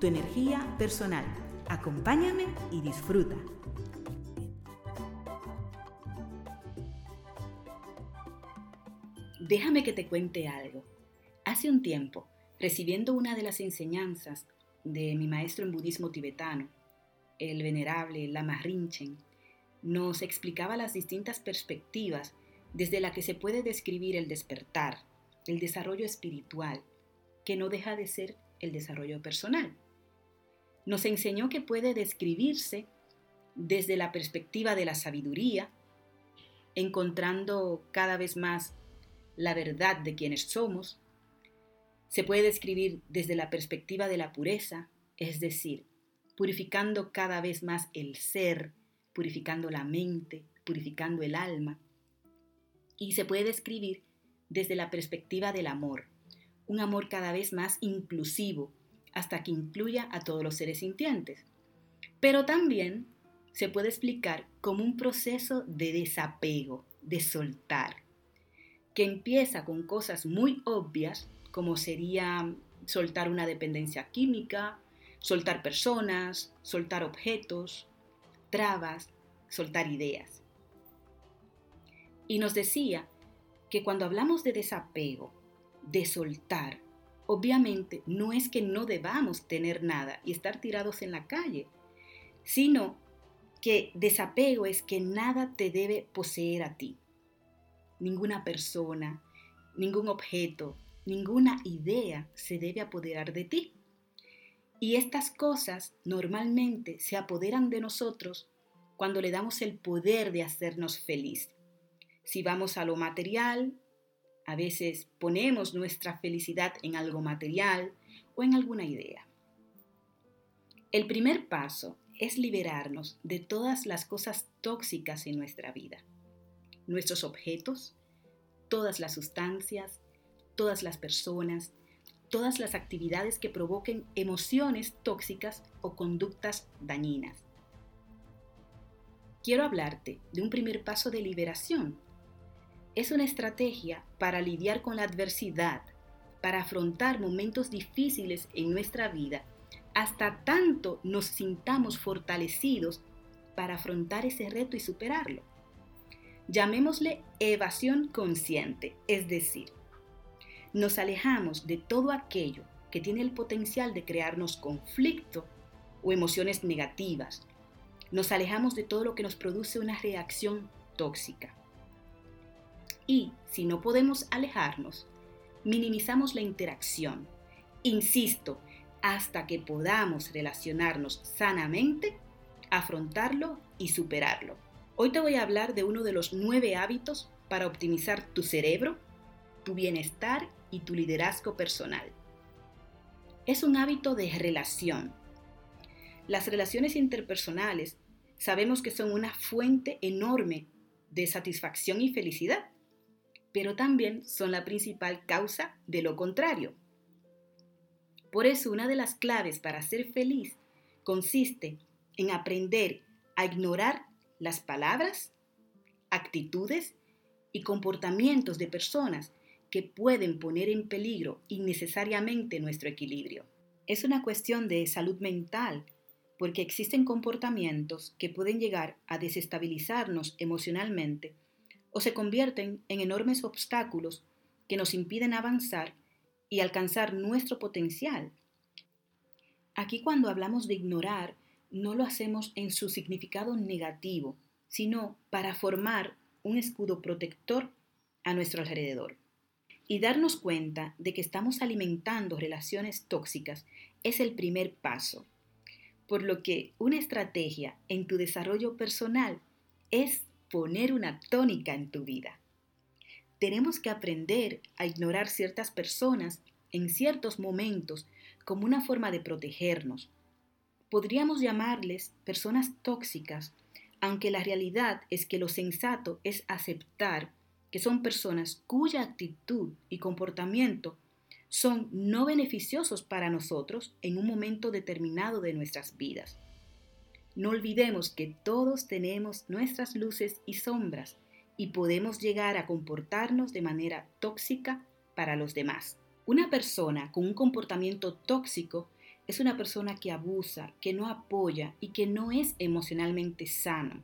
tu energía personal. Acompáñame y disfruta. Déjame que te cuente algo. Hace un tiempo, recibiendo una de las enseñanzas de mi maestro en budismo tibetano, el venerable Lama Rinchen, nos explicaba las distintas perspectivas desde la que se puede describir el despertar, el desarrollo espiritual, que no deja de ser el desarrollo personal. Nos enseñó que puede describirse desde la perspectiva de la sabiduría, encontrando cada vez más la verdad de quienes somos. Se puede describir desde la perspectiva de la pureza, es decir, purificando cada vez más el ser, purificando la mente, purificando el alma. Y se puede describir desde la perspectiva del amor, un amor cada vez más inclusivo, hasta que incluya a todos los seres sintientes. Pero también se puede explicar como un proceso de desapego, de soltar, que empieza con cosas muy obvias, como sería soltar una dependencia química, soltar personas, soltar objetos, trabas, soltar ideas. Y nos decía que cuando hablamos de desapego, de soltar, obviamente no es que no debamos tener nada y estar tirados en la calle, sino que desapego es que nada te debe poseer a ti. Ninguna persona, ningún objeto, ninguna idea se debe apoderar de ti. Y estas cosas normalmente se apoderan de nosotros cuando le damos el poder de hacernos feliz. Si vamos a lo material, a veces ponemos nuestra felicidad en algo material o en alguna idea. El primer paso es liberarnos de todas las cosas tóxicas en nuestra vida. Nuestros objetos, todas las sustancias, todas las personas, todas las actividades que provoquen emociones tóxicas o conductas dañinas quiero hablarte de un primer paso de liberación. Es una estrategia para lidiar con la adversidad, para afrontar momentos difíciles en nuestra vida, hasta tanto nos sintamos fortalecidos para afrontar ese reto y superarlo. Llamémosle evasión consciente, es decir, nos alejamos de todo aquello que tiene el potencial de crearnos conflicto o emociones negativas, nos alejamos de todo lo que nos produce una reacción tóxica. Y si no podemos alejarnos, minimizamos la interacción. Insisto, hasta que podamos relacionarnos sanamente, afrontarlo y superarlo. Hoy te voy a hablar de uno de los nueve hábitos para optimizar tu cerebro, tu bienestar y tu liderazgo personal. Es un hábito de relación. Las relaciones interpersonales sabemos que son una fuente enorme de satisfacción y felicidad, pero también son la principal causa de lo contrario. Por eso una de las claves para ser feliz consiste en aprender a ignorar las palabras, actitudes y comportamientos de personas que pueden poner en peligro innecesariamente nuestro equilibrio. Es una cuestión de salud mental porque existen comportamientos que pueden llegar a desestabilizarnos emocionalmente o se convierten en enormes obstáculos que nos impiden avanzar y alcanzar nuestro potencial. Aquí cuando hablamos de ignorar, no lo hacemos en su significado negativo, sino para formar un escudo protector a nuestro alrededor. Y darnos cuenta de que estamos alimentando relaciones tóxicas es el primer paso por lo que una estrategia en tu desarrollo personal es poner una tónica en tu vida. Tenemos que aprender a ignorar ciertas personas en ciertos momentos como una forma de protegernos, Podríamos llamarles personas tóxicas, aunque la realidad es que lo sensato es aceptar que son personas cuya actitud y comportamiento son no beneficiosos para nosotros en un momento determinado de nuestras vidas. No olvidemos que todos tenemos nuestras luces y sombras y podemos llegar a comportarnos de manera tóxica para los demás. Una persona con un comportamiento tóxico es una persona que abusa, que no apoya y que no es emocionalmente sano.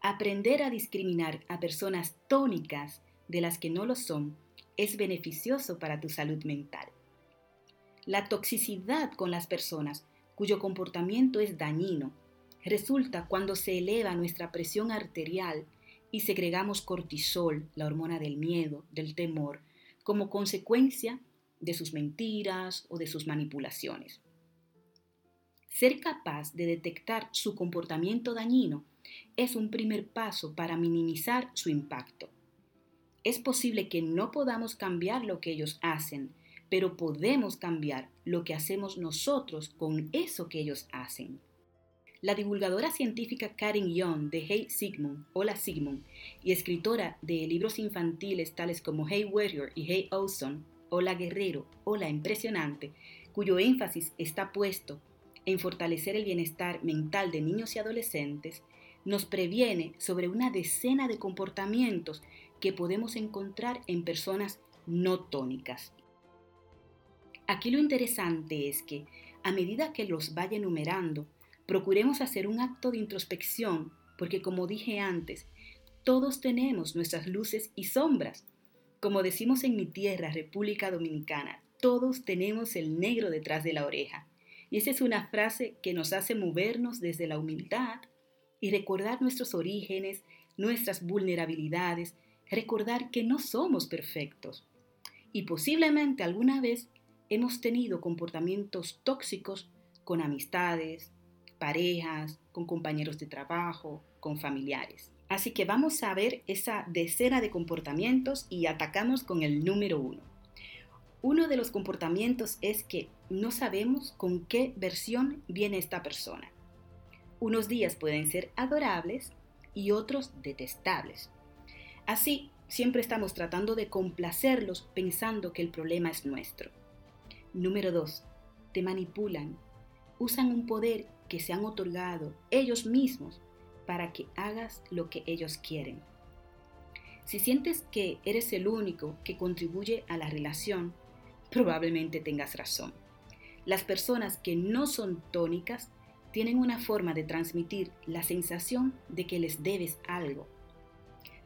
Aprender a discriminar a personas tónicas de las que no lo son es beneficioso para tu salud mental. La toxicidad con las personas cuyo comportamiento es dañino resulta cuando se eleva nuestra presión arterial y segregamos cortisol, la hormona del miedo, del temor, como consecuencia de sus mentiras o de sus manipulaciones. Ser capaz de detectar su comportamiento dañino es un primer paso para minimizar su impacto. Es posible que no podamos cambiar lo que ellos hacen, pero podemos cambiar lo que hacemos nosotros con eso que ellos hacen. La divulgadora científica Karen Young de Hey Sigmund, Hola Sigmund, y escritora de libros infantiles tales como Hey Warrior y Hey Awesome, Hola Guerrero, Hola Impresionante, cuyo énfasis está puesto en fortalecer el bienestar mental de niños y adolescentes, nos previene sobre una decena de comportamientos que podemos encontrar en personas no tónicas. Aquí lo interesante es que, a medida que los vaya enumerando, procuremos hacer un acto de introspección, porque como dije antes, todos tenemos nuestras luces y sombras. Como decimos en mi tierra, República Dominicana, todos tenemos el negro detrás de la oreja. Y esa es una frase que nos hace movernos desde la humildad y recordar nuestros orígenes, nuestras vulnerabilidades, recordar que no somos perfectos. Y posiblemente alguna vez hemos tenido comportamientos tóxicos con amistades, parejas, con compañeros de trabajo, con familiares. Así que vamos a ver esa decena de comportamientos y atacamos con el número uno. Uno de los comportamientos es que no sabemos con qué versión viene esta persona. Unos días pueden ser adorables y otros detestables. Así, siempre estamos tratando de complacerlos pensando que el problema es nuestro. Número 2. Te manipulan. Usan un poder que se han otorgado ellos mismos para que hagas lo que ellos quieren. Si sientes que eres el único que contribuye a la relación, probablemente tengas razón. Las personas que no son tónicas tienen una forma de transmitir la sensación de que les debes algo.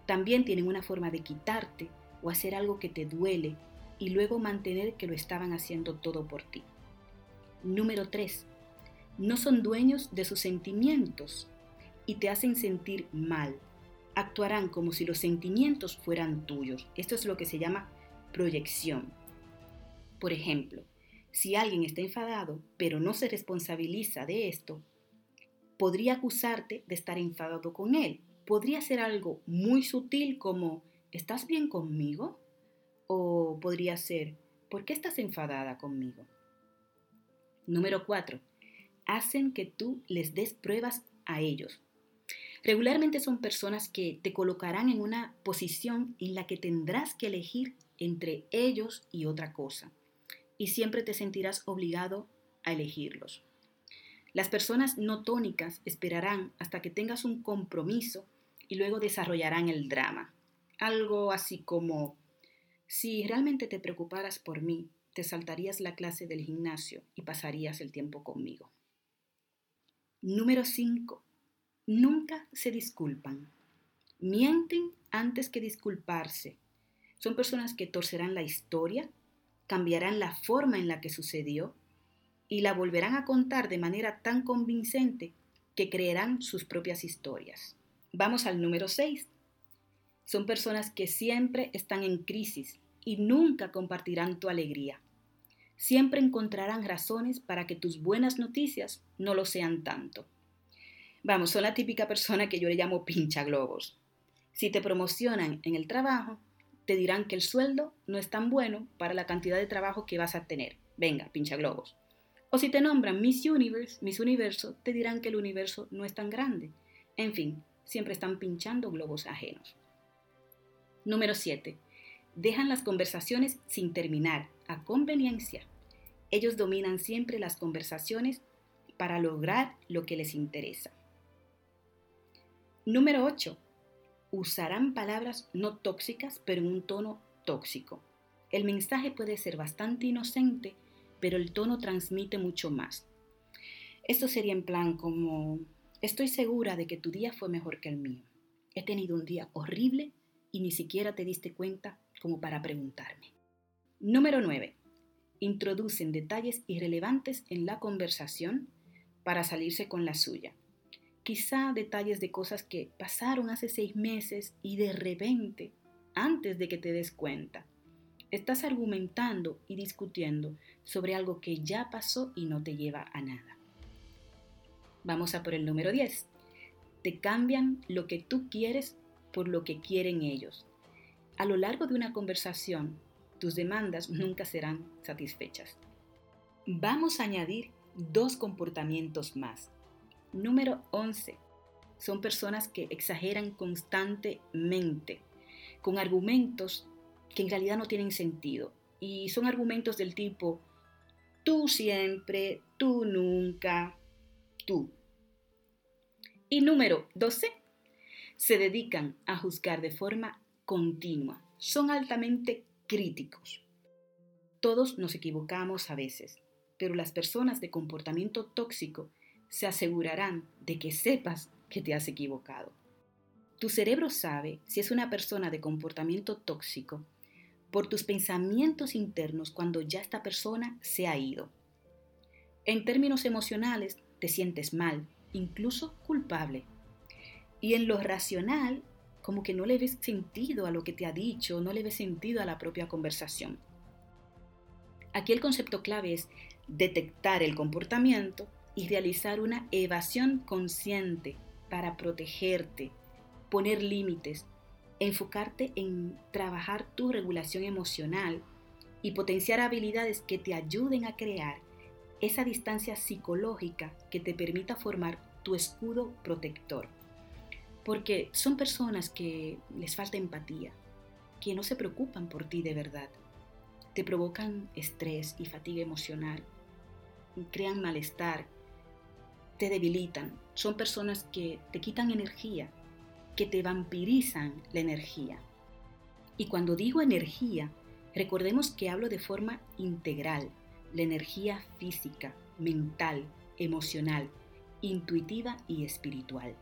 También tienen una forma de quitarte o hacer algo que te duele y luego mantener que lo estaban haciendo todo por ti. Número 3 no son dueños de sus sentimientos y te hacen sentir mal. Actuarán como si los sentimientos fueran tuyos. Esto es lo que se llama proyección. Por ejemplo, si alguien está enfadado pero no se responsabiliza de esto, podría acusarte de estar enfadado con él. Podría ser algo muy sutil como ¿estás bien conmigo? O podría ser ¿por qué estás enfadada conmigo? Número 4 hacen que tú les des pruebas a ellos. Regularmente son personas que te colocarán en una posición en la que tendrás que elegir entre ellos y otra cosa. Y siempre te sentirás obligado a elegirlos. Las personas no tónicas esperarán hasta que tengas un compromiso y luego desarrollarán el drama. Algo así como, si realmente te preocuparas por mí, te saltarías la clase del gimnasio y pasarías el tiempo conmigo. Número 5. Nunca se disculpan. Mienten antes que disculparse. Son personas que torcerán la historia, cambiarán la forma en la que sucedió y la volverán a contar de manera tan convincente que creerán sus propias historias. Vamos al número 6. Son personas que siempre están en crisis y nunca compartirán tu alegría siempre encontrarán razones para que tus buenas noticias no lo sean tanto. Vamos, son la típica persona que yo le llamo pincha globos. Si te promocionan en el trabajo, te dirán que el sueldo no es tan bueno para la cantidad de trabajo que vas a tener. Venga, pincha globos. O si te nombran Miss Universe, Miss Universo, te dirán que el universo no es tan grande. En fin, siempre están pinchando globos ajenos. Número 7. Dejan las conversaciones sin terminar, a conveniencia. Ellos dominan siempre las conversaciones para lograr lo que les interesa. Número 8. Usarán palabras no tóxicas, pero en un tono tóxico. El mensaje puede ser bastante inocente, pero el tono transmite mucho más. Esto sería en plan como, estoy segura de que tu día fue mejor que el mío. He tenido un día horrible y ni siquiera te diste cuenta como para preguntarme. Número 9. Introducen detalles irrelevantes en la conversación para salirse con la suya. Quizá detalles de cosas que pasaron hace seis meses y de repente, antes de que te des cuenta, Estás argumentando y discutiendo sobre algo que ya pasó y no te lleva a nada. Vamos a por el número 10. Te cambian lo que tú quieres por lo que quieren ellos. A lo largo de una conversación, tus demandas nunca serán satisfechas. Vamos a añadir dos comportamientos más. Número 11. Son personas que exageran constantemente, con argumentos que en realidad no tienen sentido. Y son argumentos del tipo, tú siempre, tú nunca, tú. Y número 12, se dedican a juzgar de forma continua. Son altamente críticos. Todos nos equivocamos a veces, pero las personas de comportamiento tóxico se asegurarán de que sepas que te has equivocado. Tu cerebro sabe si es una persona de comportamiento tóxico por tus pensamientos internos cuando ya esta persona se ha ido. En términos emocionales, te sientes mal, incluso culpable. Y en lo racional, como que no le ves sentido a lo que te ha dicho, no le ves sentido a la propia conversación. Aquí el concepto clave es detectar el comportamiento y realizar una evasión consciente para protegerte, poner límites enfocarte en trabajar tu regulación emocional y potenciar habilidades que te ayuden a crear esa distancia psicológica que te permita formar tu escudo protector. Porque son personas que les falta empatía, que no se preocupan por ti de verdad. Te provocan estrés y fatiga emocional, crean malestar, te debilitan. Son personas que te quitan energía que te vampirizan la energía. Y cuando digo energía, recordemos que hablo de forma integral, la energía física, mental, emocional, intuitiva y espiritual.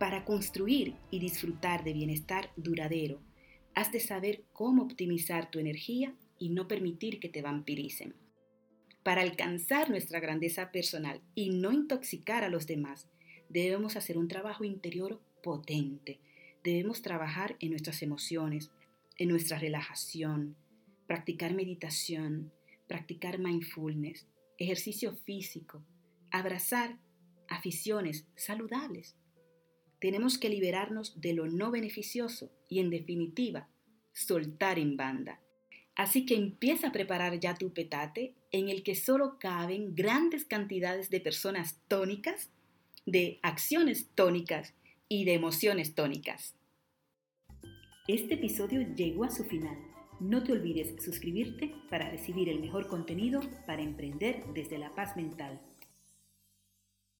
Para construir y disfrutar de bienestar duradero, has de saber cómo optimizar tu energía y no permitir que te vampiricen. Para alcanzar nuestra grandeza personal y no intoxicar a los demás, debemos hacer un trabajo interior potente. Debemos trabajar en nuestras emociones, en nuestra relajación, practicar meditación, practicar mindfulness, ejercicio físico, abrazar aficiones saludables. Tenemos que liberarnos de lo no beneficioso y en definitiva, soltar en banda. Así que empieza a preparar ya tu petate en el que solo caben grandes cantidades de personas tónicas, de acciones tónicas y de emociones tónicas. Este episodio llegó a su final. No te olvides suscribirte para recibir el mejor contenido para emprender desde la paz mental.